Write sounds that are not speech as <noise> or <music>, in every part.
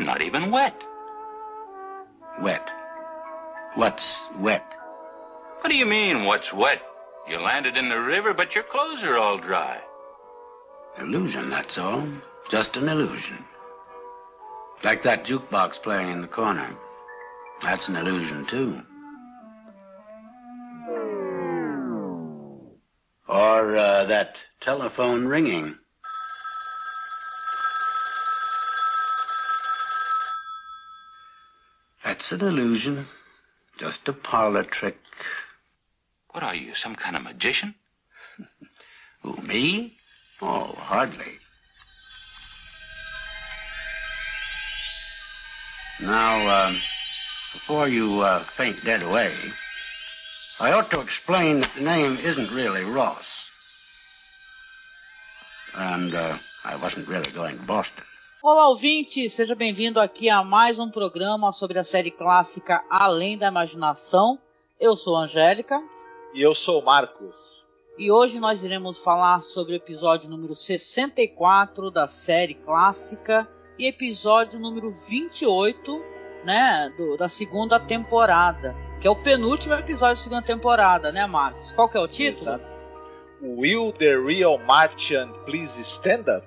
You're not even wet. Wet. What's wet? What do you mean, what's wet? You landed in the river, but your clothes are all dry. Illusion, that's all. Just an illusion. Like that jukebox playing in the corner. That's an illusion, too. Or uh, that telephone ringing. That's an illusion. Just a parlor trick. What are you, some kind of magician? <laughs> Who, me? Oh, hardly. Now, um, before you uh, faint dead away, I ought to explain that the name isn't really Ross. And uh, I wasn't really going to Boston. Olá, ouvinte! Seja bem-vindo aqui a mais um programa sobre a série clássica Além da Imaginação. Eu sou a Angélica E eu sou o Marcos. e hoje nós iremos falar sobre o episódio número 64 da série clássica e episódio número 28, né, do- da segunda temporada, que é o penúltimo episódio da segunda temporada, né, Marcos? Qual que é o título? Exato. Will the real Martian please stand up?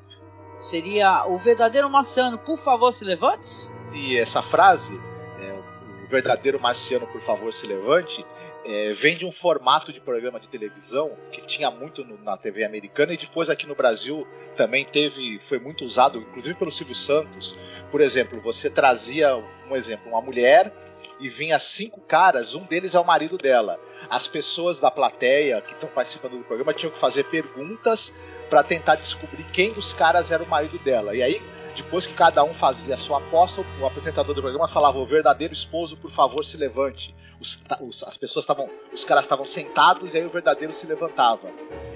Seria o verdadeiro marciano, por favor, se levante? E essa frase, é, o verdadeiro marciano, por favor, se levante, é, vem de um formato de programa de televisão que tinha muito no- na TV americana e depois aqui no Brasil também teve, foi muito usado, inclusive pelo Silvio Santos. Por exemplo, você trazia um exemplo, uma mulher e vinha cinco caras, um deles é o marido dela. As pessoas da plateia que estão participando do programa tinham que fazer perguntas para tentar descobrir quem dos caras era o marido dela. E aí depois que cada um fazia a sua aposta, o apresentador do programa falava: "O verdadeiro esposo, por favor, se levante". Os, os- as pessoas estavam, os caras estavam sentados e aí o verdadeiro se levantava.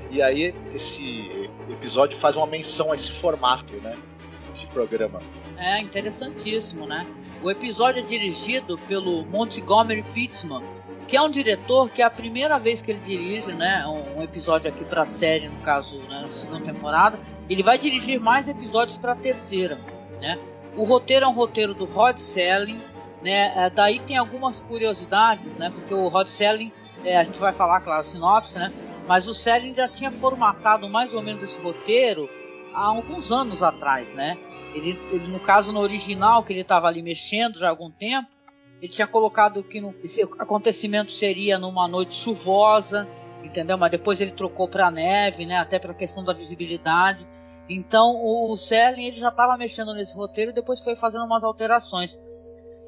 E aí esse episódio faz uma menção a esse formato, né, de programa. É interessantíssimo, né? O episódio é dirigido pelo Montgomery Pittman, que é um diretor que é a primeira vez que ele dirige, né, um, episódio aqui para a série, no caso, né, na segunda temporada. Ele vai dirigir mais episódios para a terceira, né? O roteiro é um roteiro do Rod Selling, né? É, daí tem algumas curiosidades, né? Porque o Rod Selling, é, a gente vai falar, claro, a sinopse, né? Mas o Selling já tinha formatado mais ou menos esse roteiro há alguns anos atrás, né? Ele, ele, no caso, no original, que ele estava ali mexendo já há algum tempo, ele tinha colocado que no- esse acontecimento seria numa noite chuvosa, entendeu? Mas depois ele trocou para neve, né? Até pela questão da visibilidade. Então o Selling ele já estava mexendo nesse roteiro e depois foi fazendo umas alterações.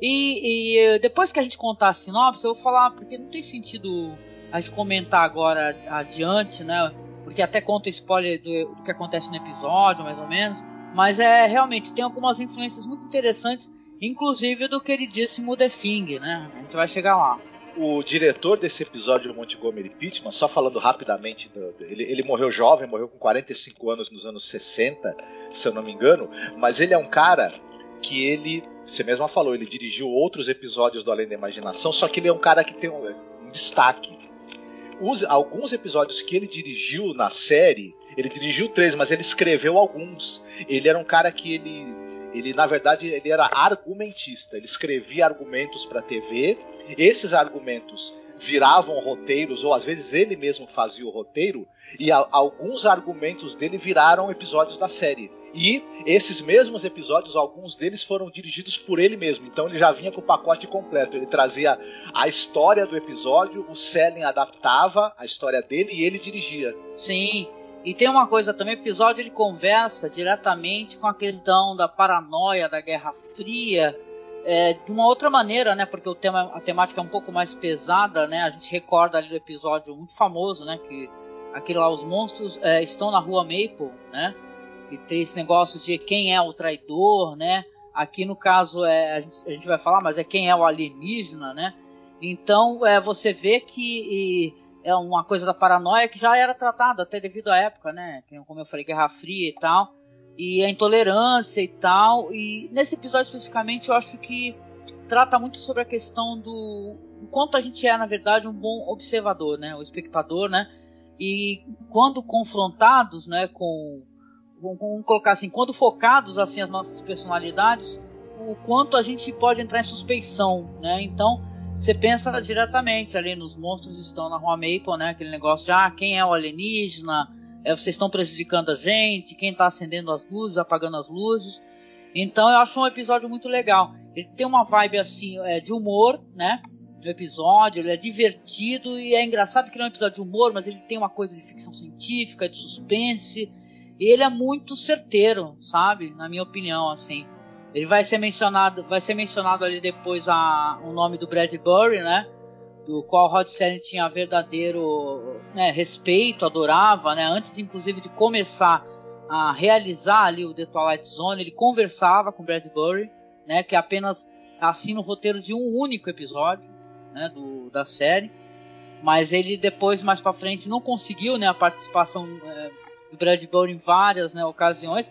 E, e, depois que a gente contar a sinopse, eu vou falar, porque não tem sentido a gente comentar agora adiante, né? Porque até conta spoiler do, do que acontece no episódio, mais ou menos. Mas é realmente tem algumas influências muito interessantes, inclusive do queridíssimo The Thing, né? A gente vai chegar lá. O diretor desse episódio, o Montgomery Pittman, só falando rapidamente, do- ele, ele morreu jovem, morreu com 45 anos nos anos 60, se eu não me engano, mas ele é um cara que ele, você mesma falou, ele dirigiu outros episódios do Além da Imaginação, só que ele é um cara que tem um, um destaque. Os, alguns episódios que ele dirigiu na série, ele dirigiu três, mas ele escreveu alguns. Ele era um cara que ele, ele na verdade, ele era argumentista. Ele escrevia argumentos para TV. Esses argumentos viravam roteiros, ou às vezes ele mesmo fazia o roteiro, e a- alguns argumentos dele viraram episódios da série. E esses mesmos episódios, alguns deles foram dirigidos por ele mesmo. Então ele já vinha com o pacote completo. Ele trazia a história do episódio, o Selling adaptava a história dele e ele dirigia. Sim. E tem uma coisa também, o episódio ele conversa diretamente com a questão da paranoia da Guerra Fria, é, de uma outra maneira, né? Porque o tema, a temática é um pouco mais pesada, né? A gente recorda ali do episódio muito famoso, né? Que aquele lá, os monstros é, estão na rua Maple, né? Que tem esse negócio de quem é o traidor, né? Aqui no caso é a gente, a gente vai falar, mas é quem é o alienígena, né? Então é, você vê que e, é uma coisa da paranoia que já era tratada até devido à época, né? Como eu falei, Guerra Fria e tal, e a intolerância e tal. E nesse episódio especificamente eu acho que trata muito sobre a questão do, quanto a gente é na verdade um bom observador, né? O espectador, né? E quando confrontados, né, com vamos colocar assim, quando focados assim as nossas personalidades, o quanto a gente pode entrar em suspeição, né? Então, você pensa diretamente ali nos monstros que estão na Rua Maple, né? Aquele negócio de ah, quem é o alienígena? É, vocês estão prejudicando a gente? Quem está acendendo as luzes, apagando as luzes? Então eu acho um episódio muito legal. Ele tem uma vibe assim é, de humor, né? O episódio, ele é divertido e é engraçado que ele é um episódio de humor, mas ele tem uma coisa de ficção científica, de suspense. E ele é muito certeiro, sabe? Na minha opinião, assim. Ele vai ser mencionado, vai ser mencionado ali depois a, o nome do Bradbury, né? Do qual Rod Serling tinha verdadeiro né, respeito, adorava, né? Antes, inclusive, de começar a realizar ali o The Twilight Zone, ele conversava com Bradbury, né? Que apenas assina o roteiro de um único episódio, né? Do, da série mas ele depois mais para frente não conseguiu né a participação é, do Bradbury em várias né, ocasiões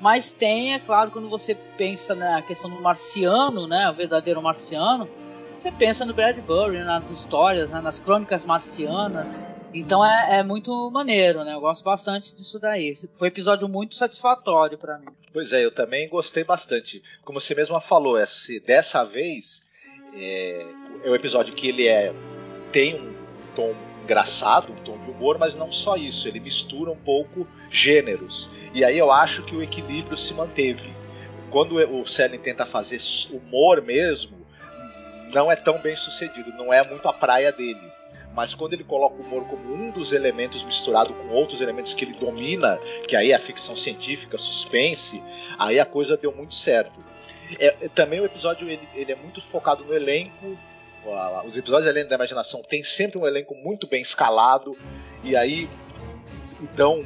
mas tem, é claro, quando você pensa na questão do marciano, né, o verdadeiro marciano, você pensa no Bradbury, nas histórias, né, nas crônicas marcianas. Então é, é, muito maneiro, né? Eu gosto bastante disso daí. Foi um episódio muito satisfatório para mim. Pois é, eu também gostei bastante. Como você mesma falou, esse, dessa vez é, é um episódio que ele é tem um tom engraçado, um tom de humor, mas não só isso, ele mistura um pouco gêneros. E aí eu acho que o equilíbrio se manteve. Quando o Selling tenta fazer humor mesmo, não é tão bem sucedido, não é muito a praia dele. Mas quando ele coloca o humor como um dos elementos misturado com outros elementos que ele domina, que aí é a ficção científica, suspense, aí a coisa deu muito certo. É, também o episódio ele, ele é muito focado no elenco os episódios Além da Imaginação tem sempre um elenco muito bem escalado e aí e dão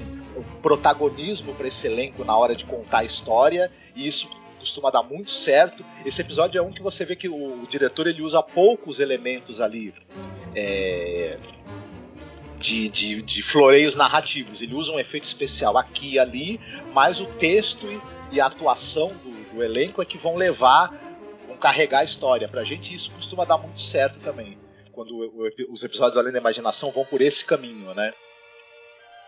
protagonismo para esse elenco na hora de contar a história e isso costuma dar muito certo. Esse episódio é um que você vê que o, o diretor ele usa poucos elementos ali é, de, de, de, floreios narrativos. Ele usa um efeito especial aqui e ali, mas o texto e, e a atuação do, do elenco é que vão levar carregar a história. Pra gente isso costuma dar muito certo também. Quando os episódios Além da Imaginação vão por esse caminho, né?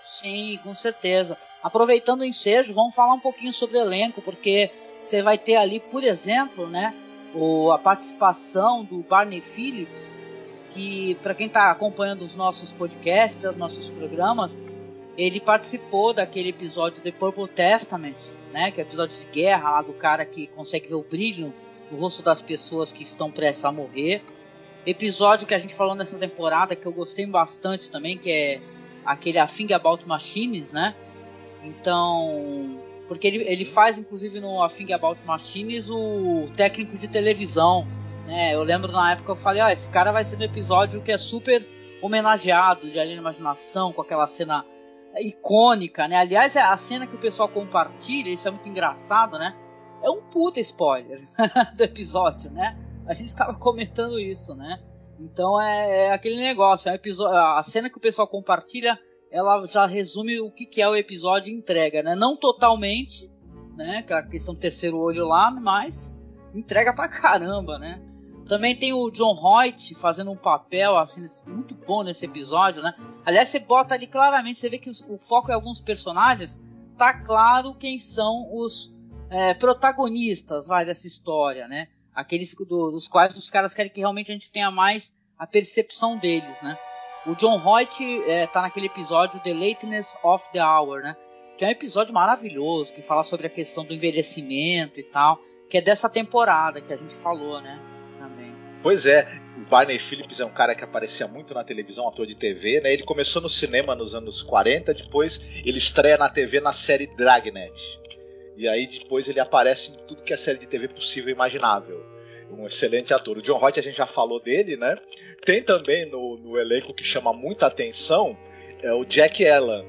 Sim, com certeza. Aproveitando o ensejo, vamos falar um pouquinho sobre o elenco, porque você vai ter ali, por exemplo, né, o, a participação do Barney Phillips, que para quem está acompanhando os nossos podcasts, os nossos programas, ele participou daquele episódio The Purple Testament, né, que é o episódio de guerra lá do cara que consegue ver o brilho no rosto das pessoas que estão prestes a morrer. Episódio que a gente falou nessa temporada que eu gostei bastante também, que é aquele A Thing About Machines, né? Então, porque ele, ele faz inclusive no A Thing About Machines o técnico de televisão, né? Eu lembro na época eu falei, ó, ah, esse cara vai ser no episódio que é super homenageado de Alien Imaginação, com aquela cena icônica, né? Aliás, é a cena que o pessoal compartilha, isso é muito engraçado, né? É um puta spoiler <laughs> do episódio, né? A gente estava comentando isso, né? Então é, é aquele negócio, é episódio, a cena que o pessoal compartilha, ela já resume o que, que é o episódio entrega, né? Não totalmente, né? Aquela questão do terceiro olho lá, mas entrega pra caramba, né? Também tem o John Hoyt fazendo um papel assim muito bom nesse episódio, né? Aliás, você bota ali claramente, você vê que o foco é alguns personagens, tá claro quem são os é, protagonistas vai dessa história, né? Aqueles do, dos quais os caras querem que realmente a gente tenha mais a percepção deles, né? O John Hoyt é, tá naquele episódio The Lateness of the Hour, né? Que é um episódio maravilhoso, que fala sobre a questão do envelhecimento e tal, que é dessa temporada que a gente falou, né? Também. Pois é, o Barney Phillips é um cara que aparecia muito na televisão, ator de TV, né? Ele começou no cinema nos anos 40, depois ele estreia na TV na série Dragnet. E aí depois ele aparece em tudo que é série de TV possível e imaginável. Um excelente ator. O John Hoyt a gente já falou dele, né? Tem também no, no elenco que chama muita atenção é o Jack Allen,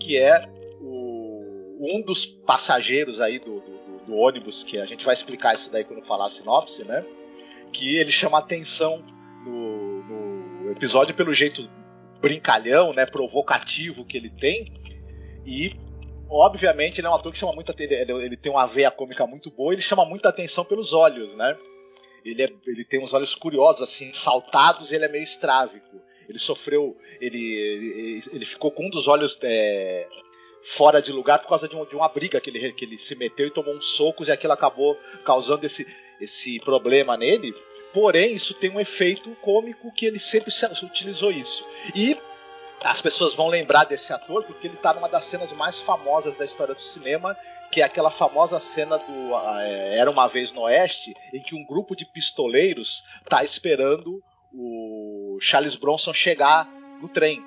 que é o, um dos passageiros aí do, do, do, ônibus, que a gente vai explicar isso daí quando falar a sinopse, né? Que ele chama atenção no, no episódio pelo jeito brincalhão, né, provocativo que ele tem e obviamente ele é um ator que chama muita ele, ele tem uma veia cômica muito boa, ele chama muita atenção pelos olhos, né? Ele, é, ele tem uns olhos curiosos, assim, saltados, e ele é meio estrávico. Ele sofreu. Ele, ele, ele ficou com um dos olhos é, fora de lugar por causa de, um, de, uma briga que ele, que ele se meteu e tomou uns socos, e aquilo acabou causando esse, esse problema nele. Porém, isso tem um efeito cômico que ele sempre utilizou isso. E as pessoas vão lembrar desse ator porque ele está numa das cenas mais famosas da história do cinema, que é aquela famosa cena do é, Era uma vez no Oeste, em que um grupo de pistoleiros está esperando o Charles Bronson chegar no trem.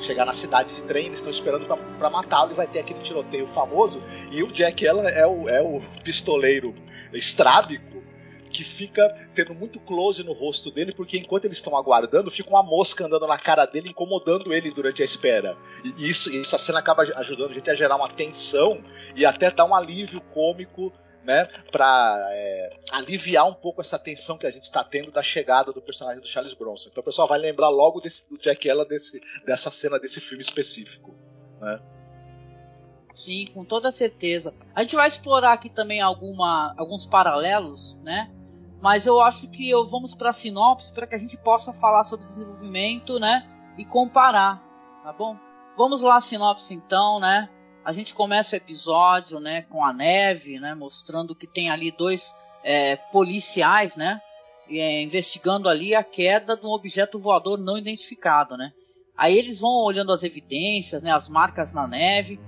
Chegar na cidade de trem, eles estão esperando para matá-lo e vai ter aquele tiroteio famoso. E o Jack Allen é o, é o pistoleiro estrábico que fica tendo muito close no rosto dele, porque enquanto eles estão aguardando, fica uma mosca andando na cara dele, incomodando ele durante a espera. E isso, essa cena acaba ajudando a gente a gerar uma tensão e até dar um alívio cômico né, para é, aliviar um pouco essa tensão que a gente está tendo da chegada do personagem do Charles Bronson. Então o pessoal vai lembrar logo desse, do Jack Ella desse, dessa cena desse filme específico. Né? Sim, com toda certeza. A gente vai explorar aqui também alguma, alguns paralelos, né? Mas eu acho que eu vamos para a sinopse para que a gente possa falar sobre desenvolvimento, né? E comparar, tá bom? Vamos lá sinopse então, né? A gente começa o episódio, né, com a neve, né, mostrando que tem ali dois é, policiais, né, é, investigando ali a queda de um objeto voador não identificado, né. Aí eles vão olhando as evidências, né, as marcas na neve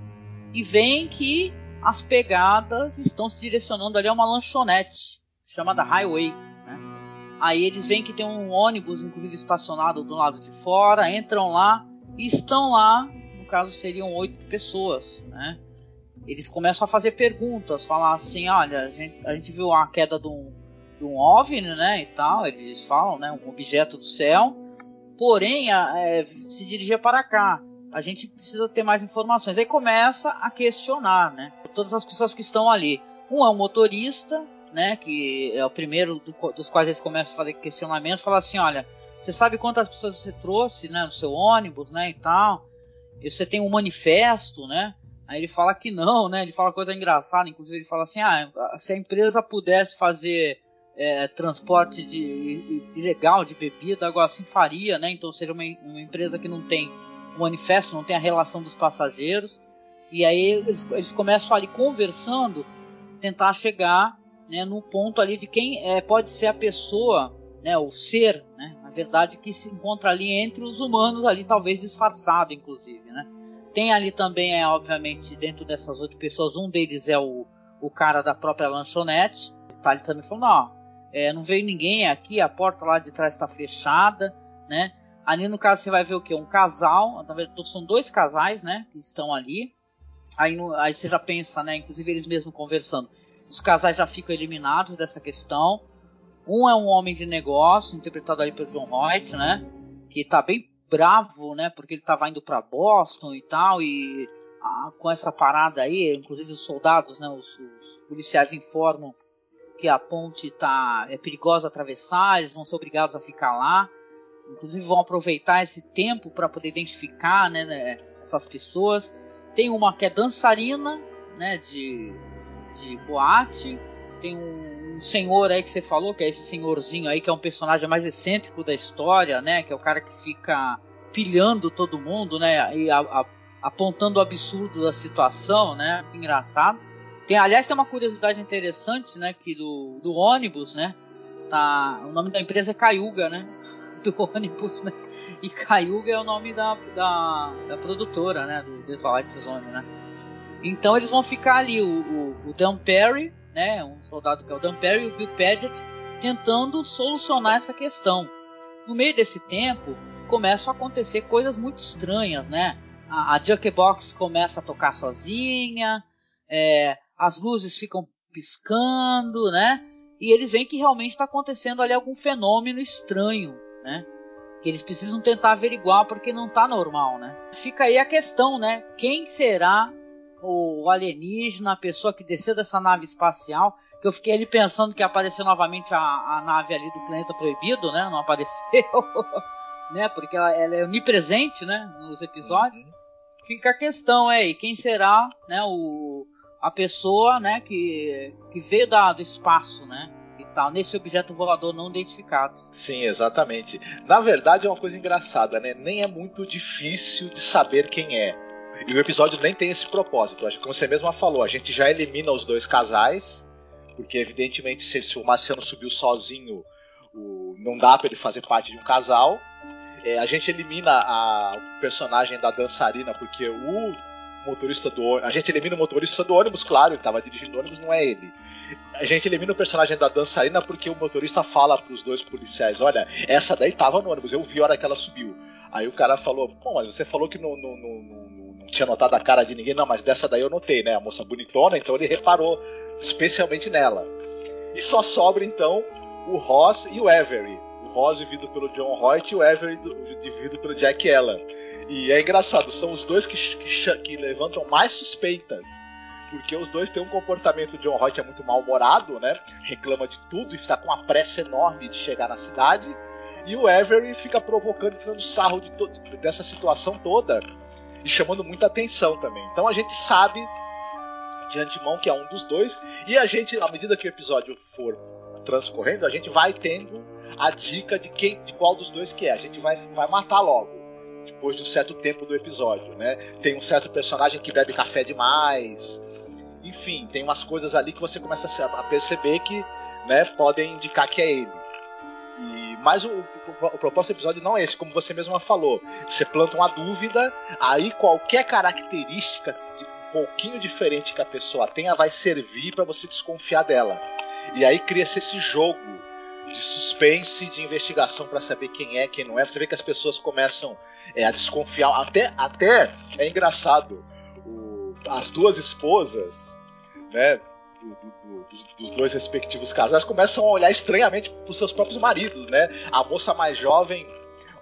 e veem que as pegadas estão se direcionando ali a uma lanchonete chamada Highway. Né? Aí eles veem que tem um ônibus, inclusive estacionado do lado de fora, entram lá e estão lá, no caso seriam oito pessoas. Né? Eles começam a fazer perguntas, falar assim, olha, a gente, a gente viu a queda de um, de um OVNI, né, e tal, eles falam, né, um objeto do céu, porém a, é, se dirigia para cá. A gente precisa ter mais informações. Aí começa a questionar, né, todas as pessoas que estão ali. Um é o motorista, né, que é o primeiro do, dos quais eles começam a fazer questionamento, fala assim, olha, você sabe quantas pessoas você trouxe, né, no seu ônibus, né, e tal? E você tem um manifesto, né? Aí ele fala que não, né? Ele fala coisa engraçada, inclusive ele fala assim, ah, se a empresa pudesse fazer é, transporte de, de, legal de bebida, agora assim faria, né? Então seja uma, uma empresa que não tem o manifesto, não tem a relação dos passageiros. E aí eles, eles começam ali conversando, tentar chegar né, no ponto ali de quem é, pode ser a pessoa, né, o ser, né, na verdade, que se encontra ali entre os humanos, ali talvez disfarçado, inclusive. Né. Tem ali também, é, obviamente, dentro dessas oito pessoas, um deles é o, o cara da própria lanchonete. Tá ali também falando, ó, é, não veio ninguém aqui, a porta lá de trás está fechada, né? Ali no caso você vai ver o que? Um casal, são dois casais, né? Que estão ali. Aí, aí você já pensa, né? Inclusive eles mesmos conversando os casais já ficam eliminados dessa questão. Um é um homem de negócio, interpretado aí pelo John Hoyt, né? Que tá bem bravo, né? Porque ele tava indo para Boston e tal, e ah, com essa parada aí, inclusive os soldados, né? Os, os, policiais informam que a ponte tá é perigosa atravessar, eles vão ser obrigados a ficar lá. Inclusive vão aproveitar esse tempo para poder identificar, né, né? Essas pessoas. Tem uma que é dançarina, né? De de boate. Tem um, um, senhor aí que você falou, que é esse senhorzinho aí, que é um personagem mais excêntrico da história, né? Que é o cara que fica pilhando todo mundo, né? E a, a, apontando o absurdo da situação, né? Que engraçado. Tem, aliás, tem uma curiosidade interessante, né? Que do, do ônibus, né? Tá, o nome da empresa é Cayuga, né? <laughs> Do ônibus, né? E Cayuga é o nome da, da, da produtora, né? Do The Twilight Zone, né? Então eles vão ficar ali, o, o, o Dan Perry, né, um soldado que é o Dan Perry, e o Bill Paget, tentando solucionar essa questão. No meio desse tempo, começam a acontecer coisas muito estranhas, né? A, a Jukebox começa a tocar sozinha, é, as luzes ficam piscando, né? E eles veem que realmente está acontecendo ali algum fenômeno estranho, né? que eles precisam tentar averiguar porque não tá normal, né? Fica aí a questão, né? Quem será o alienígena, a pessoa que desceu dessa nave espacial, que eu fiquei ali pensando que ia aparecer novamente a, a nave ali do planeta proibido, né? Não apareceu, <laughs> né? Porque ela, ela, é onipresente, né? Nos episódios. Uhum. Fica a questão aí, é, quem será, né? O, a pessoa, né? Que, que veio da, do espaço, né? E tal, nesse objeto voador não identificado. Sim, exatamente. Na verdade é uma coisa engraçada, né? Nem é muito difícil de saber quem é e o episódio nem tem esse propósito. Como você mesma falou, a gente já elimina os dois casais, porque evidentemente se, se o Marciano subiu sozinho, o, não dá para ele fazer parte de um casal. É, a gente elimina a, o personagem da dançarina, porque o motorista do A gente elimina o motorista do ônibus, claro, ele estava dirigindo o ônibus, não é ele. A gente elimina o personagem da dançarina porque o motorista fala para os dois policiais: Olha, essa daí estava no ônibus, eu vi a hora que ela subiu. Aí o cara falou: Bom, mas você falou que não tinha notado a cara de ninguém, não, mas dessa daí eu notei, né? A moça bonitona, então ele reparou especialmente nela. E só sobra então o Ross e o Avery. O Ross vivido pelo John Hoyt e o Avery vivido pelo Jack Allen. E é engraçado, são os dois que, que, que levantam mais suspeitas porque os dois têm um comportamento. John Hoyt é muito mal-humorado, né? Reclama de tudo e está com uma pressa enorme de chegar na cidade. E o Avery fica provocando, tirando sarro de dessa situação toda e chamando muita atenção também. Então a gente sabe de antemão que é um dos dois e a gente, à medida que o episódio for transcorrendo, a gente vai tendo a dica de quem, de qual dos dois que é. A gente vai, vai matar logo depois de um certo tempo do episódio, né? Tem um certo personagem que bebe café demais. Enfim, tem umas coisas ali que você começa a perceber que, né, podem indicar que é ele. E, mas o, o, o propósito do episódio não é esse, como você mesma falou. Você planta uma dúvida, aí qualquer característica um pouquinho diferente que a pessoa tenha vai servir para você desconfiar dela. E aí cria-se esse jogo de suspense, de investigação para saber quem é, quem não é. Você vê que as pessoas começam é, a desconfiar. Até, até é engraçado. O, as duas esposas, né? Do, do, dos, dos, dois respectivos casais começam a olhar estranhamente para os seus próprios maridos, né? A moça mais jovem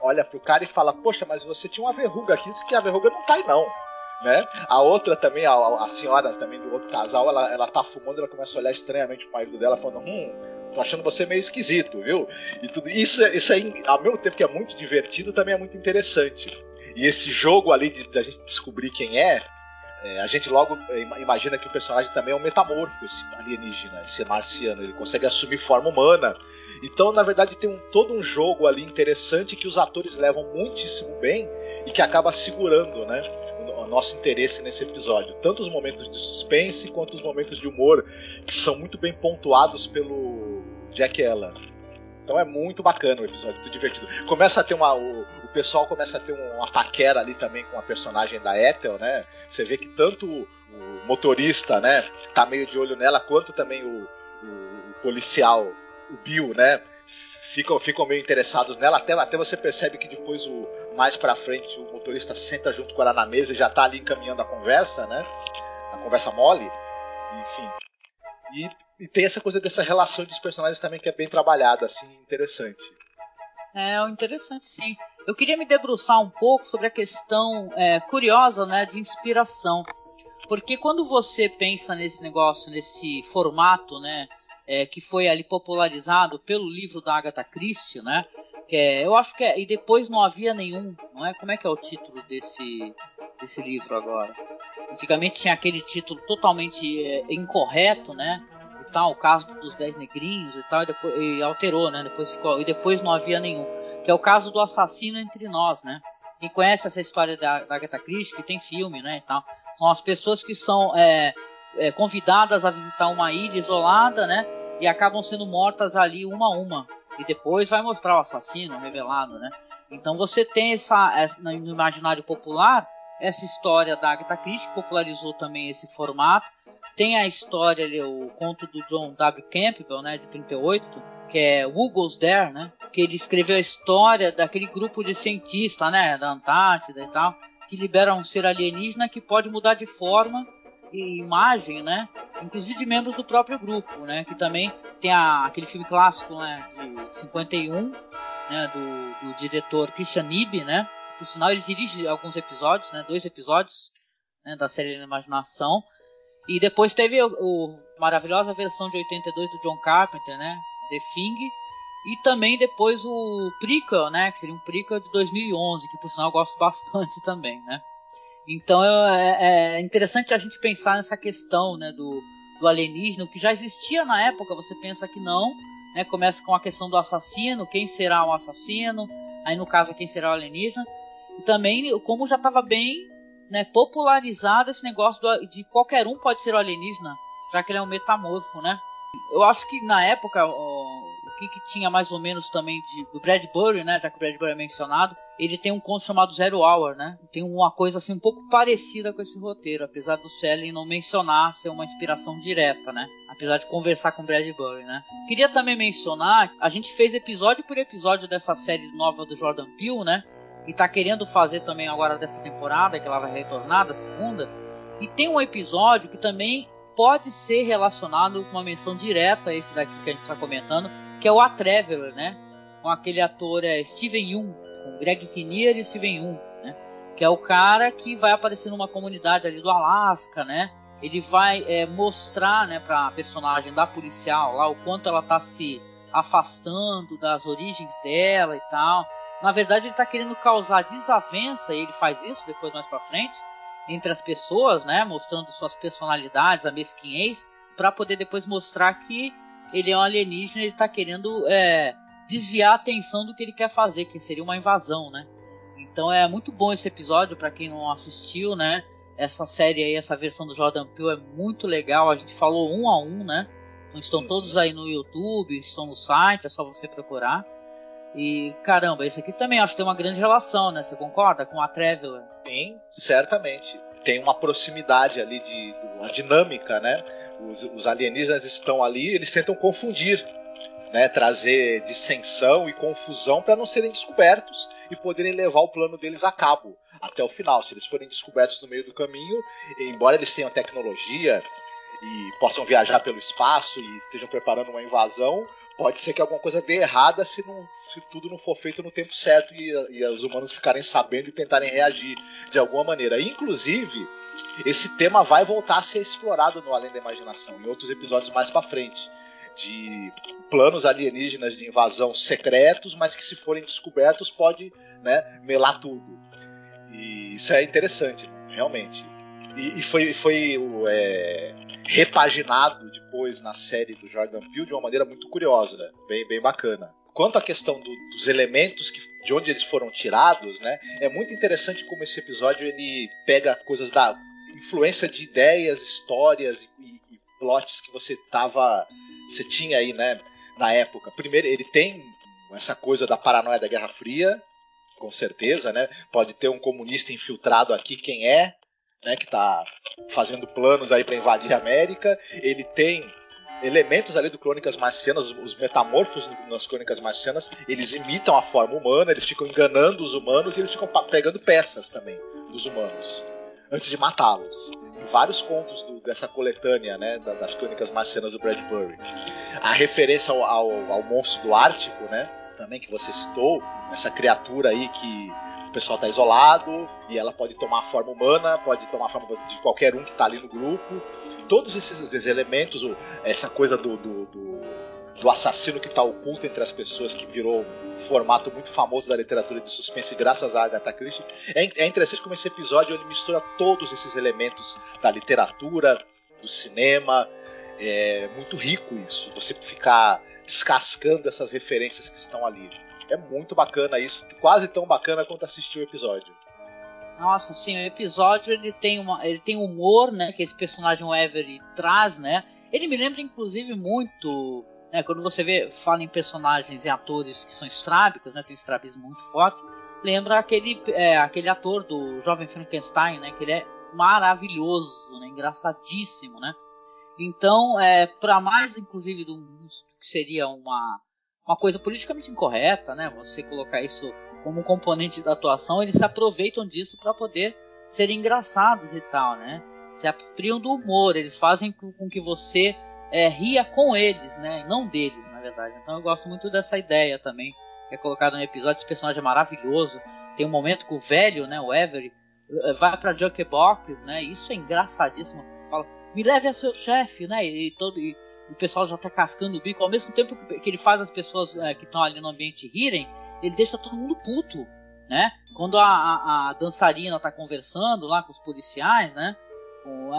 olha pro cara e fala: Poxa, mas você tinha uma verruga aqui, que a verruga não cai, não. Né? A outra também, a, a, senhora também do outro casal, ela, ela tá fumando, ela começa a olhar estranhamente pro marido dela, falando: Hum, tô achando você meio esquisito, viu? E tudo isso, isso aí, ao mesmo tempo que é muito divertido, também é muito interessante. E esse jogo ali de, de a gente descobrir quem é, é, a gente logo é, imagina que o personagem também é um metamorfo, esse alienígena, esse marciano. Ele consegue assumir forma humana. Então, na verdade, tem um, todo um jogo ali interessante que os atores levam muitíssimo bem e que acaba segurando né, o, nosso interesse nesse episódio. Tanto os momentos de suspense quanto os momentos de humor, que são muito bem pontuados pelo Jack Allen. Então é muito bacana o episódio, muito divertido. Começa a ter uma. O, o pessoal começa a ter uma paquera ali também com a personagem da Ethel, né? Você vê que tanto o, o motorista, né, tá meio de olho nela, quanto também o, o policial, o Bill, né? Ficam, ficam meio interessados nela, até, até você percebe que depois, o mais pra frente, o motorista senta junto com ela na mesa e já tá ali encaminhando a conversa, né? A conversa mole. Enfim, e, e tem essa coisa dessa relação dos personagens também que é bem trabalhada, assim, interessante. É, interessante sim. Eu queria me debruçar um pouco sobre a questão é, curiosa, né, de inspiração. Porque quando você pensa nesse negócio, nesse formato, né, é, que foi ali popularizado pelo livro da Agatha Christie, né, que é, eu acho que é, e depois não havia nenhum, não é? Como é que é o título desse desse livro agora? Antigamente tinha aquele título totalmente é, incorreto, né? E tal, o caso dos dez negrinhos e tal, e, depois, e alterou, né? Depois ficou, e depois não havia nenhum, que é o caso do assassino entre nós, né? Quem conhece essa história da, da Agatha Christie, que tem filme, né? E tal, são as pessoas que são é, é, convidadas a visitar uma ilha isolada, né? E acabam sendo mortas ali uma a uma e depois vai mostrar o assassino revelado, né? Então você tem essa, essa no imaginário popular essa história da Agatha Christie que popularizou também esse formato. Tem a história ali, o conto do John W. Campbell, né, de 38, que é Who Goes There, né? Que ele escreveu a história daquele grupo de cientistas, né, da Antártida e tal, que libera um ser alienígena que pode mudar de forma e imagem, né? Inclusive de membros do próprio grupo, né? Que também tem a, aquele filme clássico né, de 51, né, do, do diretor Christian Nib, né? Por sinal, ele dirige alguns episódios, né? Dois episódios né, da série Imaginação. E depois teve a maravilhosa versão de 82 do John Carpenter, né? The Thing. E também depois o prequel, né? Que seria um prequel de 2011, que por sinal eu gosto <laughs> bastante também, né? Então é, é interessante a gente pensar nessa questão, né? Do, do alienígena, o que já existia na época, você pensa que não, né? Começa com a questão do assassino, quem será o assassino, aí no caso quem será o alienígena. E também como já estava bem né, popularizado esse negócio do, de qualquer um pode ser o alienígena, já que ele é um metamorfo, né? Eu acho que na época o, o que, que, tinha mais ou menos também de, do Bradbury, né? Já que o Bradbury é mencionado, ele tem um conto chamado Zero Hour, né? Tem uma coisa assim um pouco parecida com esse roteiro, apesar do Shelley não mencionar ser uma inspiração direta, né? Apesar de conversar com o Bradbury, né? Queria também mencionar, a gente fez episódio por episódio dessa série nova do Jordan Peele, né? E tá querendo fazer também agora dessa temporada, que ela vai retornar da segunda. E tem um episódio que também pode ser relacionado com uma menção direta a esse daqui que a gente está comentando, que é o A Traveler, né? Com aquele ator é, Steven Yeun, com Greg Kinnear e Steven Yeun, né? Que é o cara que vai aparecer numa comunidade ali do Alasca, né? Ele vai é, mostrar, né, para a personagem da policial lá o quanto ela tá se afastando das origens dela e tal. Na verdade, ele está querendo causar desavença, e ele faz isso depois mais para frente, entre as pessoas, né, mostrando suas personalidades, a mesquinhez, para poder depois mostrar que ele é um alienígena, ele está querendo é, desviar a atenção do que ele quer fazer, que seria uma invasão, né? Então é muito bom esse episódio para quem não assistiu, né? Essa série aí, essa versão do Jordan Peele é muito legal. A gente falou um a um, né? Então estão todos aí no YouTube, estão no site, é só você procurar. E caramba, esse aqui também acho que tem uma grande relação, né? Você concorda com a Traveler? Sim, certamente. Tem uma proximidade ali de, de uma dinâmica, né? Os, os, alienígenas estão ali, eles tentam confundir, né? Trazer dissensão e confusão para não serem descobertos e poderem levar o plano deles a cabo até o final. Se eles forem descobertos no meio do caminho, embora eles tenham tecnologia, e possam viajar pelo espaço e estejam preparando uma invasão, pode ser que alguma coisa dê errada se, não, se tudo não for feito no tempo certo e, e os humanos ficarem sabendo e tentarem reagir de alguma maneira. Inclusive, esse tema vai voltar a ser explorado no Além da Imaginação, em outros episódios mais para frente. De planos alienígenas de invasão secretos, mas que se forem descobertos pode né, melar tudo. E isso é interessante, realmente. E, e foi, foi é, repaginado depois na série do Jordan Peele de uma maneira muito curiosa, né? bem, bem bacana. Quanto à questão do, dos elementos que, de onde eles foram tirados, né? É muito interessante como esse episódio ele pega coisas da influência de ideias, histórias e, e plots que você tava, você tinha aí, né? Na época. Primeiro, ele tem essa coisa da paranoia da Guerra Fria, com certeza, né? Pode ter um comunista infiltrado aqui, quem é? Né, que está fazendo planos aí para invadir a América. Ele tem elementos ali do Crônicas Marcianas, os metamorfos nas Crônicas Marcianas, eles imitam a forma humana, eles ficam enganando os humanos e eles ficam pegando peças também dos humanos antes de matá-los. Em vários contos do, dessa coletânea né, das Crônicas Marcianas do Bradbury. A referência ao, ao, ao monstro do Ártico, né, também que você citou, essa criatura aí que pessoal está isolado e ela pode tomar a forma humana, pode tomar a forma de qualquer um que está ali no grupo. Todos esses, esses elementos, essa coisa do, do, do, do assassino que está oculto entre as pessoas, que virou um formato muito famoso da literatura de suspense graças a Agatha Christie. É, é interessante como esse episódio ele mistura todos esses elementos da literatura, do cinema. É muito rico isso, você ficar descascando essas referências que estão ali. É muito bacana isso, quase tão bacana quanto assistir o episódio. Nossa, sim, o episódio ele tem uma, ele tem humor, né, que esse personagem o traz, né? Ele me lembra inclusive muito, né, quando você vê fala em personagens e atores que são estrábicos, né, tem um estrabismo muito forte, lembra aquele é, aquele ator do Jovem Frankenstein, né, que ele é maravilhoso, né, engraçadíssimo, né? Então, é, para mais inclusive do que seria uma uma coisa politicamente incorreta, né? Você colocar isso como um componente da atuação, eles se aproveitam disso para poder ser engraçados e tal, né? Se apropriam do humor, eles fazem com que você é, ria com eles, né? E não deles, na verdade. Então eu gosto muito dessa ideia também. que é colocado no episódio. Esse personagem é maravilhoso. Tem um momento que o velho, né, o Avery, eh, vai pra Jukebox, né? Isso é engraçadíssimo. Fala, me leve a seu chefe, né? E, todo, e, o pessoal já tá cascando o bico. Ao mesmo tempo que, ele faz as pessoas é, que estão ali no ambiente rirem, ele deixa todo mundo puto, né? Quando a, a, a dançarina tá conversando lá com os policiais, né?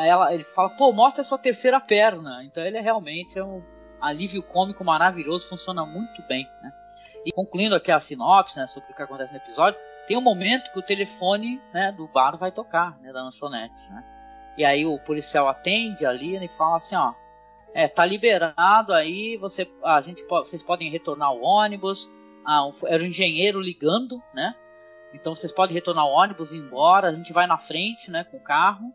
Ela, ele fala, pô, mostra a sua terceira perna. Então ele é realmente é um alívio cômico maravilhoso, funciona muito bem, né? E concluindo aqui a sinopse, né, sobre o que acontece no episódio, tem um momento que o telefone, né, do bar vai tocar, né, da lanchonete, né? E aí o policial atende ali e fala assim, ó, é, tá liberado aí, você, a gente, vocês podem retornar o ônibus. Ah, era o um engenheiro ligando, né? Então vocês podem retornar o ônibus e ir embora. A gente vai na frente, né, com o carro,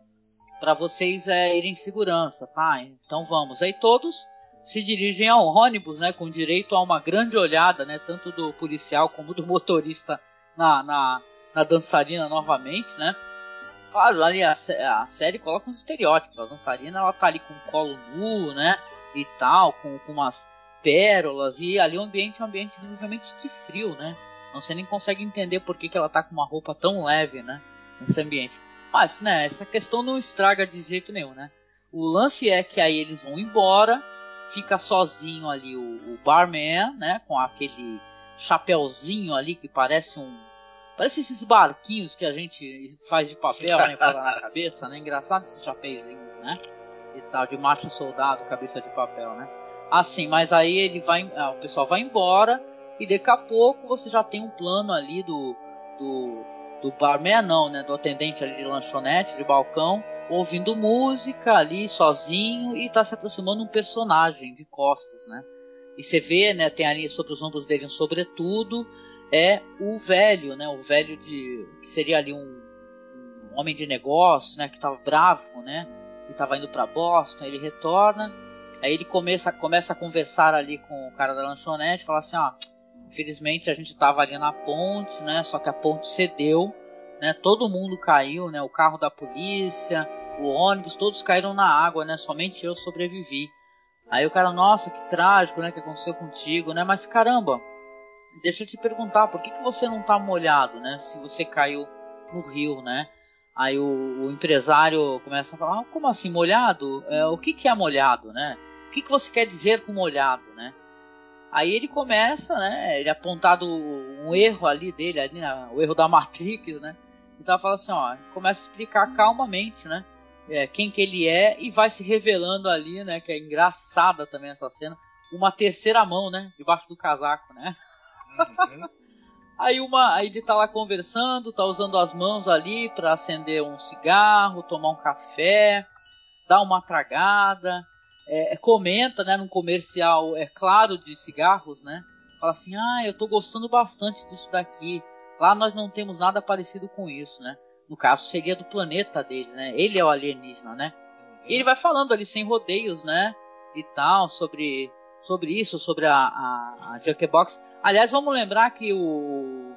para vocês é, irem em segurança, tá? Então vamos. Aí todos se dirigem ao ônibus, né, com direito a uma grande olhada, né, tanto do policial como do <laughs> motorista na, na, na dançarina novamente, né? Claro, ali a, a série coloca uns estereótipos. A dançarina ela tá ali com o colo nu, né? E tal, com, com umas pérolas. E ali o ambiente é um ambiente visivelmente de frio, né? Então você nem consegue entender por que, que ela tá com uma roupa tão leve, né? Nesse ambiente. Mas, né, essa questão não estraga de jeito nenhum, né? O lance é que aí eles vão embora, fica sozinho ali o, o barman, né? Com aquele chapéuzinho ali que parece um Parece esses barquinhos que a gente faz de papel, né? na cabeça, né? Engraçado esses chapéuzinhos, né? E tal, de marcha soldado, cabeça de papel, né? Assim, mas aí ele vai. Ah, o pessoal vai embora e daqui a pouco você já tem um plano ali do. do. do barman, não, né? Do atendente ali de lanchonete, de balcão, ouvindo música ali sozinho e tá se aproximando um personagem de costas, né? E você vê, né? Tem ali sobre os ombros dele um sobretudo é o velho, né? O velho de que seria ali um, um homem de negócio, né? Que estava bravo, né? E estava indo para Boston. Ele retorna, aí ele começa começa a conversar ali com o cara da lanchonete, fala assim, ó, infelizmente a gente estava ali na ponte, né? Só que a ponte cedeu, né? Todo mundo caiu, né? O carro da polícia, o ônibus, todos caíram na água, né? Somente eu sobrevivi. Aí o cara, nossa, que trágico, né? Que aconteceu contigo, né? Mas caramba, Deixa eu te perguntar, por que, que você não está molhado, né? Se você caiu no rio, né? Aí o, o empresário começa a falar, ah, como assim molhado? É, o que, que é molhado, né? O que, que você quer dizer com molhado, né? Aí ele começa, né? Ele é apontado um erro ali dele, ali, o erro da Matrix, né? Então fala assim, ó, começa a explicar calmamente, né? É, quem que ele é e vai se revelando ali, né? Que é engraçada também essa cena. Uma terceira mão, né? Debaixo do casaco, né? <laughs> Uhum. Aí uma, aí ele tá lá conversando, tá usando as mãos ali para acender um cigarro, tomar um café, dar uma tragada, é, comenta, né, num comercial, é claro, de cigarros, né? Fala assim, ah, eu tô gostando bastante disso daqui. Lá nós não temos nada parecido com isso, né? No caso seria do planeta dele, né? Ele é o alienígena, né? E ele vai falando ali sem rodeios, né? E tal, sobre sobre isso, sobre a, a, a. Aliás, vamos lembrar que o,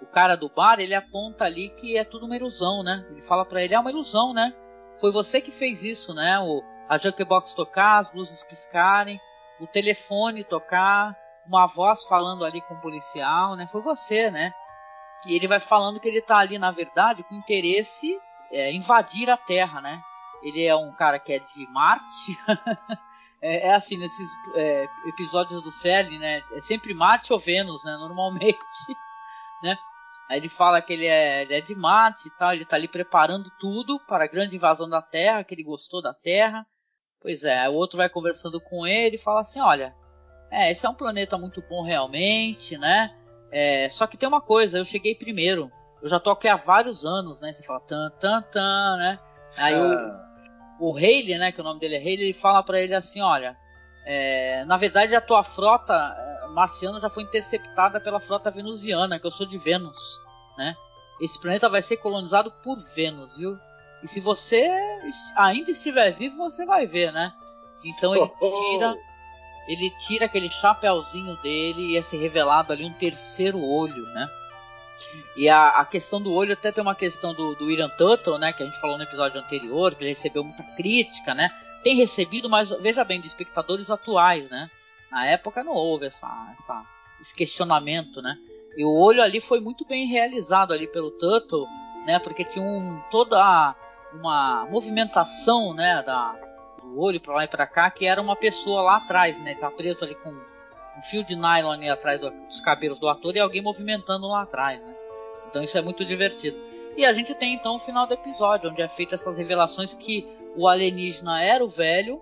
o cara do bar, ele aponta ali que é tudo uma ilusão, né? Ele fala para ele, é uma ilusão, né? Foi você que fez isso, né? O, a Jukebox tocar, as luzes piscarem, o telefone tocar, uma voz falando ali com o policial, né? Foi você, né? E ele vai falando que ele tá ali, na verdade, com interesse é, invadir a Terra, né? Ele é um cara que é de Marte, <laughs> é, é assim, nesses é, episódios do CERN, né? É sempre Marte ou Vênus, né? Normalmente, <laughs> né? Aí ele fala que ele é, ele é de Marte e tal, ele tá ali preparando tudo para a grande invasão da Terra, que ele gostou da Terra. Pois é, o outro vai conversando com ele e fala assim, olha, é, esse é um planeta muito bom realmente, né? É, só que tem uma coisa, eu cheguei primeiro. Eu já tô aqui há vários anos, né? Você fala tan tan tan, né? Aí ah. o o Haley, né, que o nome dele é Haley, ele fala para ele assim, olha, é, na verdade a tua frota é, marciana já foi interceptada pela frota venusiana, que eu sou de Vênus, né? Esse planeta vai ser colonizado por Vênus, viu? E se você ainda estiver vivo, você vai ver, né? Então ele <laughs> tira, ele tira aquele chapéuzinho dele e é se revelado ali um terceiro olho, né? E a, a, questão do olho até tem uma questão do, do William Tuttle, né? Que a gente falou no episódio anterior, que ele recebeu muita crítica, né? Tem recebido, mas veja bem, de espectadores atuais, né? Na época não houve essa, essa esse questionamento, né? E o olho ali foi muito bem realizado ali pelo Tuttle, né? Porque tinha um, toda uma movimentação, né? Da, do olho para lá e para cá, que era uma pessoa lá atrás, né? Tá preso ali com um fio de nylon ali atrás do, dos cabelos do ator e alguém movimentando lá atrás, né? Então isso é muito divertido. E a gente tem então o final do episódio, onde é feita essas revelações que o alienígena era o velho,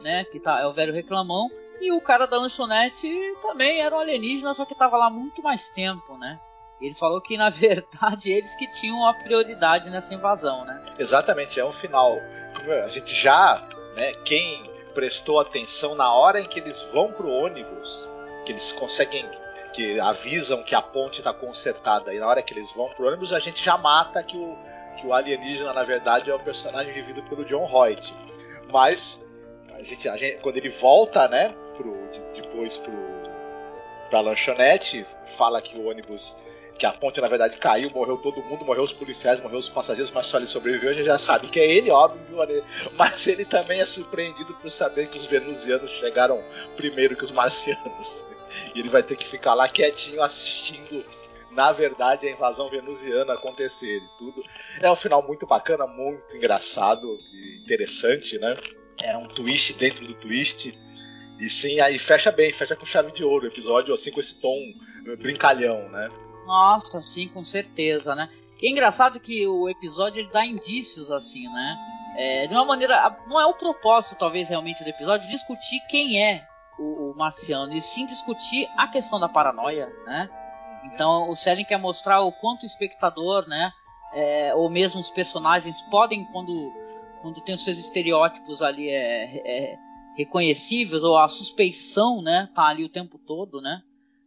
né? Que tá, é o velho reclamão, e o cara da lanchonete também era um alienígena, só que estava lá muito mais tempo, né? Ele falou que na <laughs> verdade eles que tinham a prioridade nessa invasão, né? Exatamente, é um final. A gente já, né, quem prestou atenção na hora em que eles vão pro ônibus, que eles conseguem que avisam que a ponte está consertada e na hora que eles vão pro ônibus a gente já mata que o, que o alienígena na verdade é o personagem vivido pelo John Hoyt. Mas a gente, a gente quando ele volta, né, pro, de, depois pro pra lanchonete, fala que o ônibus que a ponte na verdade caiu, morreu todo mundo, morreu os policiais, morreu os passageiros, mas só ele sobreviveu, a gente já sabe que é ele, óbvio, mas ele também é surpreendido por saber que os venusianos chegaram primeiro que os marcianos. E ele vai ter que ficar lá quietinho assistindo, na verdade, a invasão venusiana acontecer e tudo. É um final muito bacana, muito engraçado e interessante, né? É um twist dentro do twist. E sim, aí fecha bem, fecha com chave de ouro o episódio, assim, com esse tom brincalhão, né? Nossa, sim, com certeza, né? E é engraçado que o episódio ele dá indícios, assim, né? É, de uma maneira. Não é o propósito, talvez, realmente, do episódio, discutir quem é o, o marciano, e sim discutir a questão da paranoia, né? Então o Selling quer mostrar o quanto o espectador, né? É, ou mesmo os personagens podem, quando, quando tem os seus estereótipos ali é, é, reconhecíveis, ou a suspeição, né? Tá ali o tempo todo, né?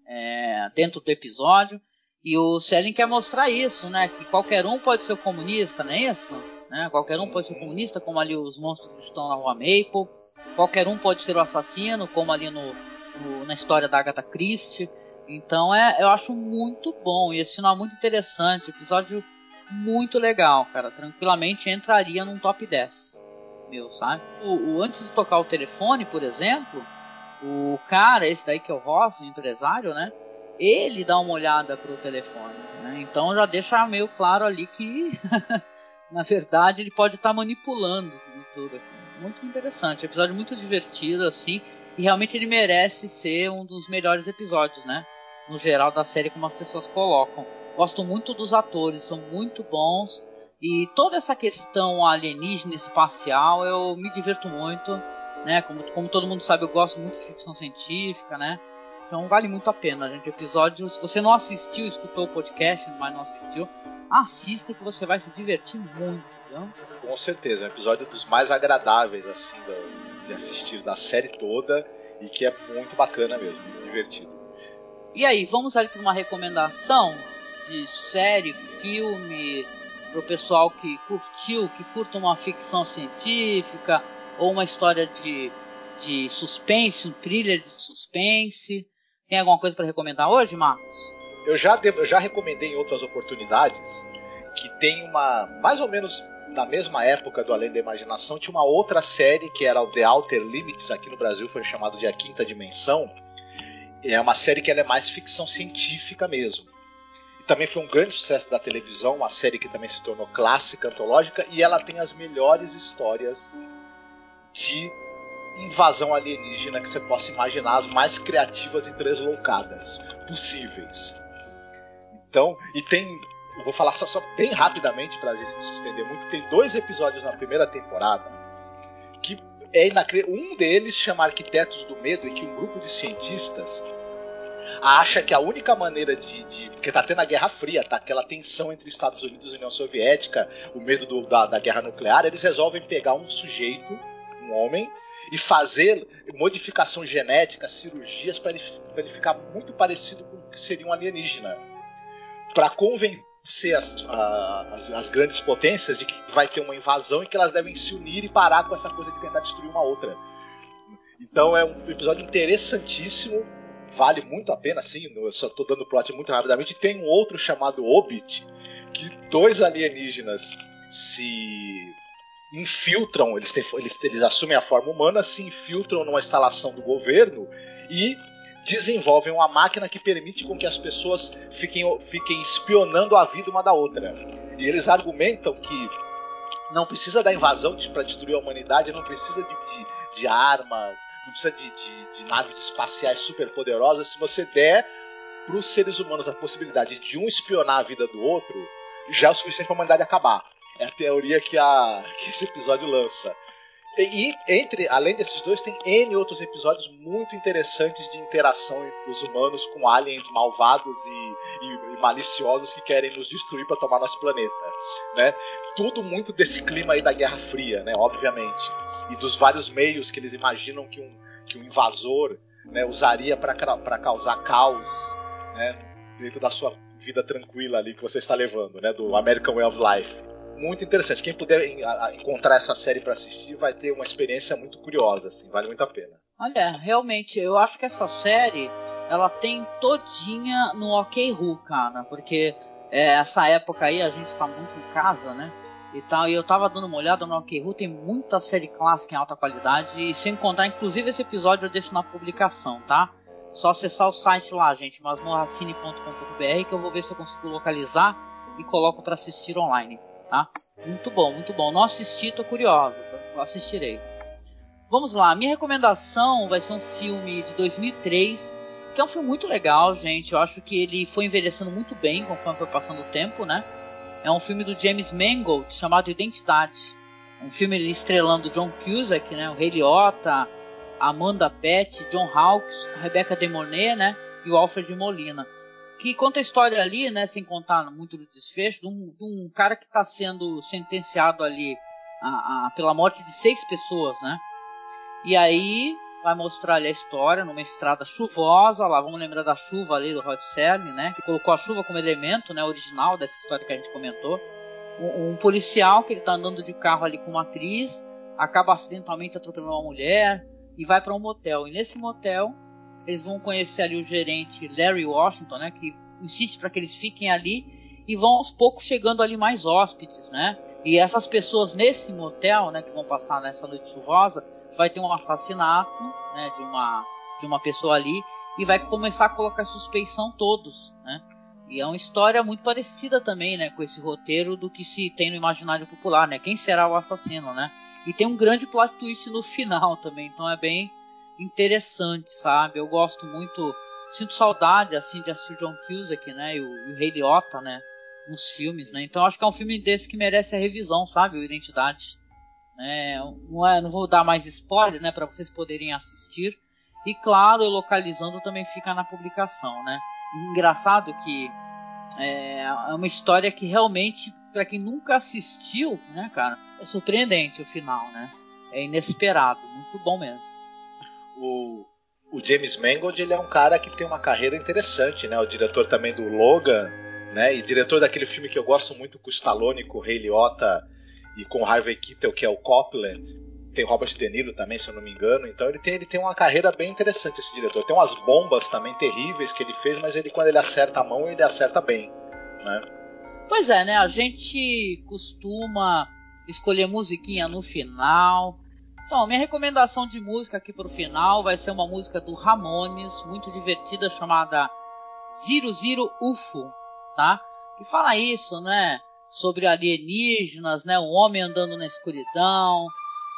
É, dentro do episódio. E o Selling quer mostrar isso, né? Que qualquer um pode ser comunista, não é isso? Né? Qualquer um pode ser comunista, como ali os monstros estão na Rua Maple. Qualquer um pode ser o assassino, como ali no, no na história da Agatha Christie. Então é, eu acho muito bom e esse final é muito interessante. Episódio muito legal, cara. Tranquilamente entraria num top 10. Meu, sabe? O, o, antes de tocar o telefone, por exemplo, o cara, esse daí que é o Ross, o empresário, né? ele dá uma olhada pro telefone. Né? Então já deixa meio claro ali que, <laughs> na verdade, ele pode estar tá manipulando tudo aqui. Muito interessante, episódio muito divertido, assim, e realmente ele merece ser um dos melhores episódios, né? No geral da série, como as pessoas colocam. Gosto muito dos atores, são muito bons. E toda essa questão alienígena espacial, eu me diverto muito, né? Como, como todo mundo sabe, eu gosto muito de ficção científica, né? Então vale muito a pena, gente. Episódio, se você não assistiu, escutou o podcast, mas não assistiu, assista que você vai se divertir muito, viu? Com certeza, é um episódio dos mais agradáveis assim de assistir da série toda e que é muito bacana mesmo, muito divertido. E aí, vamos ali para uma recomendação de série, filme, para o pessoal que curtiu, que curta uma ficção científica ou uma história de, de suspense, um thriller de suspense. Tem alguma coisa para recomendar hoje, Marcos? Eu já, devo, já recomendei em outras oportunidades que tem uma. Mais ou menos na mesma época do Além da Imaginação, tinha uma outra série que era o The Outer Limits, aqui no Brasil foi chamado de A Quinta Dimensão. É uma série que ela é mais ficção científica mesmo. E também foi um grande sucesso da televisão, uma série que também se tornou clássica, antológica, e ela tem as melhores histórias de invasão alienígena que você possa imaginar, as mais criativas e deslocadas possíveis. Então, e tem. Eu vou falar só, só bem rapidamente para a gente se estender muito. Tem dois episódios na primeira temporada que é inacreditável. Um deles chama Arquitetos do Medo, em que um grupo de cientistas acha que a única maneira de, de, porque tá tendo a Guerra Fria, tá aquela tensão entre Estados Unidos e União Soviética, o medo do, da, da guerra nuclear, eles resolvem pegar um sujeito, um homem, e fazer modificação genética, cirurgias para ele, ele ficar muito parecido com o que seria um alienígena. Para convencer as, as, as, grandes potências de que vai ter uma invasão e que elas devem se unir e parar com essa coisa de tentar destruir uma outra. Então é um episódio interessantíssimo, vale muito a pena, assim, eu só estou dando plot muito rapidamente. Tem um outro chamado Obit, que dois alienígenas se infiltram, eles, eles, eles assumem a forma humana, se infiltram numa instalação do governo e desenvolvem uma máquina que permite com que as pessoas fiquem, fiquem espionando a vida uma da outra. E eles argumentam que não precisa da invasão para destruir a humanidade, não precisa de, de, de armas, não precisa de, de, de naves espaciais superpoderosas. Se você der para os seres humanos a possibilidade de um espionar a vida do outro, já é o suficiente para a humanidade acabar. É a teoria que, a, que esse episódio lança. E, entre, além desses dois, tem N outros episódios muito interessantes de interação dos humanos com aliens malvados e, e, e maliciosos que querem nos destruir para tomar nosso planeta. Né? Tudo muito desse clima aí da Guerra Fria, né? obviamente. E dos vários meios que eles imaginam que um, que um invasor né, usaria para causar caos né, dentro da sua vida tranquila ali que você está levando, né, do American Way of Life muito interessante. Quem puder encontrar essa série para assistir vai ter uma experiência muito curiosa, assim, vale muito a pena. Olha, realmente, eu acho que essa série ela tem todinha no OK Ru, cara, porque é, essa época aí a gente está muito em casa, né? E tal, e eu tava dando uma olhada no OK Ru, tem muita série clássica em alta qualidade e se encontrar inclusive esse episódio eu deixo na publicação, tá? Só acessar o site lá, gente, masmorracine.com.br que eu vou ver se eu consigo localizar e coloco para assistir online. Tá? Muito bom, muito bom. Não assisti, tô curiosa, tá? assistirei. Vamos lá, minha recomendação vai ser um filme de 2003, que é um filme muito legal, gente. Eu acho que ele foi envelhecendo muito bem conforme foi passando o tempo, né? É um filme do James Mangold chamado Identidade. Um filme estrelando John Cusack, né? O Ray Liotta, Amanda Pett, John Hawkes, Rebecca De Mornay, né? E o Alfred Molina que conta a história ali, né, sem contar muito do desfecho, de um, de um cara que está sendo sentenciado ali a, a, pela morte de seis pessoas, né? E aí vai mostrar ali a história numa estrada chuvosa, lá vamos lembrar da chuva ali do Rod Serling, né? Que colocou a chuva como elemento, né, original dessa história que a gente comentou. Um, um policial que ele está andando de carro ali com uma atriz, acaba acidentalmente atropelando uma mulher e vai para um motel. E nesse motel eles vão conhecer ali o gerente Larry Washington, né, que insiste para que eles fiquem ali e vão aos poucos chegando ali mais hóspedes, né? E essas pessoas nesse motel, né, que vão passar nessa noite chuvosa, vai ter um assassinato, né, de uma de uma pessoa ali e vai começar a colocar suspeição todos, né? E é uma história muito parecida também, né, com esse roteiro do que se tem no imaginário popular, né? Quem será o assassino, né? E tem um grande plot twist no final também, então é bem interessante, sabe? Eu gosto muito, sinto saudade assim de assistir John Cusack, né, e o, e o Ray Liotta, né, nos filmes, né? Então acho que é um filme desse que merece a revisão, sabe? O Identidade. É, não, é, não vou dar mais spoiler, né, para vocês poderem assistir. E claro, localizando também fica na publicação, né? Engraçado que é, é uma história que realmente, para quem nunca assistiu, né, cara, é surpreendente o final, né? É inesperado, muito bom mesmo o, o James Mangold ele é um cara que tem uma carreira interessante, né? O diretor também do Logan, né? E diretor daquele filme que eu gosto muito com o Stallone, com o Ray Liotta e com o Harvey Keitel, que é o Copland. Tem Robert De Niro também, se eu não me engano. Então ele tem, ele tem uma carreira bem interessante, esse diretor. Tem umas bombas também terríveis que ele fez, mas ele quando ele acerta a mão, ele acerta bem, né? Pois é, né? A gente costuma escolher musiquinha no final, então, minha recomendação de música aqui pro final vai ser uma música do Ramones, muito divertida, chamada Zero Zero UFO, tá? Que fala isso, né? Sobre alienígenas, né? Um homem andando na escuridão,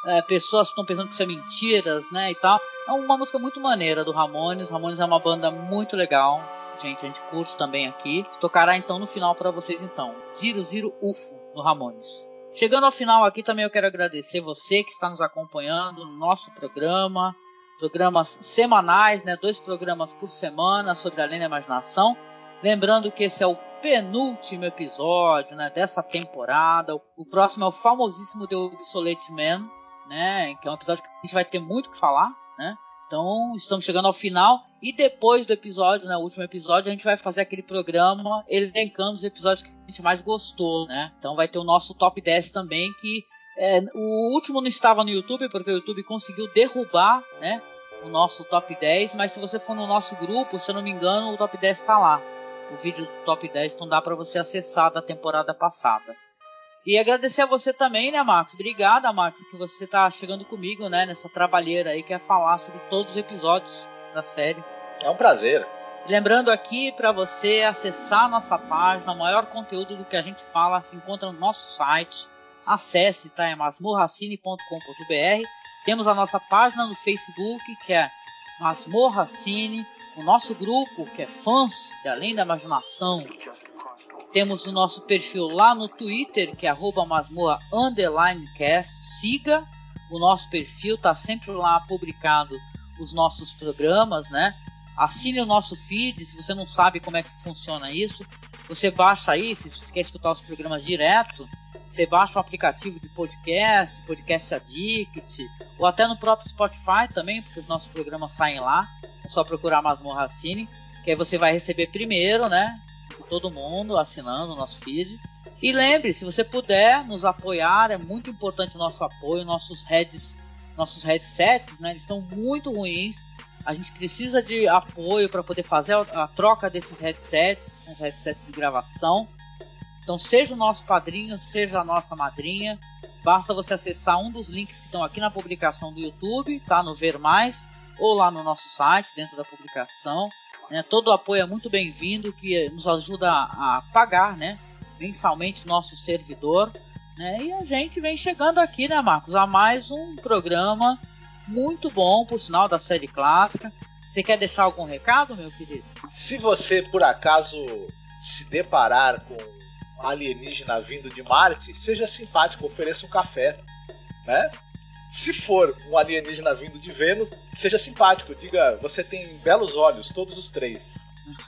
é, pessoas que estão pensando que isso é mentiras, né? E tal. É uma música muito maneira do Ramones. Ramones é uma banda muito legal. Gente, a gente curte também aqui. Tocará então no final para vocês então. Zero Zero UFO no Ramones. Chegando ao final aqui também eu quero agradecer você que está nos acompanhando no nosso programa, programas semanais, né, dois programas por semana sobre Além da Imaginação. Lembrando que esse é o penúltimo episódio, né, dessa temporada. O próximo é o famosíssimo The Obsolete Man, né, que é um episódio que a gente vai ter muito que falar, né? Então, estamos chegando ao final. E depois do episódio, né, o último episódio, a gente vai fazer aquele programa elencando os episódios que a gente mais gostou, né? Então vai ter o nosso top 10 também, que é, o último não estava no YouTube, porque o YouTube conseguiu derrubar, né? O nosso top 10, mas se você for no nosso grupo, se eu não me engano, o top 10 está lá. O vídeo do top 10, então dá para você acessar da temporada passada. E agradecer a você também, né, Marcos? Obrigada, Marcos, que você está chegando comigo, né, nessa trabalheira aí, que é falar sobre todos os episódios da série. É um prazer. Lembrando aqui para você acessar nossa página, o maior conteúdo do que a gente fala se encontra no nosso site. Acesse, tá? É masmorracine.com.br. Temos a nossa página no Facebook, que é Masmorra Cine, o nosso grupo, que é Fãs de Além da Imaginação. Temos o nosso perfil lá no Twitter, que é masmorra cast. Siga o nosso perfil, tá sempre lá publicado os nossos programas, né? Assine o nosso feed, se você não sabe como é que funciona isso, você baixa aí, se você quer escutar os programas direto, você baixa o aplicativo de podcast, Podcast Addict, ou até no próprio Spotify também, porque os nossos programas saem lá. É só procurar Masmorra Cine, que aí você vai receber primeiro, né? Todo mundo assinando o nosso feed. E lembre, se você puder nos apoiar, é muito importante o nosso apoio. Nossos heads, nossos headsets, né? Eles estão muito ruins. A gente precisa de apoio para poder fazer a, troca desses headsets, que são os headsets de gravação. Então seja o nosso padrinho, seja a nossa madrinha. Basta você acessar um dos links que estão aqui na publicação do YouTube, tá? No Ver Mais, ou lá no nosso site, dentro da publicação. Né? Todo apoio é muito bem-vindo, que nos ajuda a, a pagar, né? Mensalmente nosso servidor. Né? E a gente vem chegando aqui, né, Marcos, a mais um programa muito bom, por sinal, da série clássica. Você quer deixar algum recado, meu querido? Se você, por acaso, se deparar com um alienígena vindo de Marte, seja simpático, ofereça um café, né? Se for um alienígena vindo de Vênus, seja simpático, diga, você tem belos olhos, todos os três.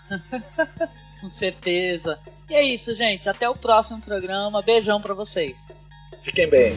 <laughs> Com certeza. E é isso, gente. Até o próximo programa. Beijão para vocês. Fiquem bem.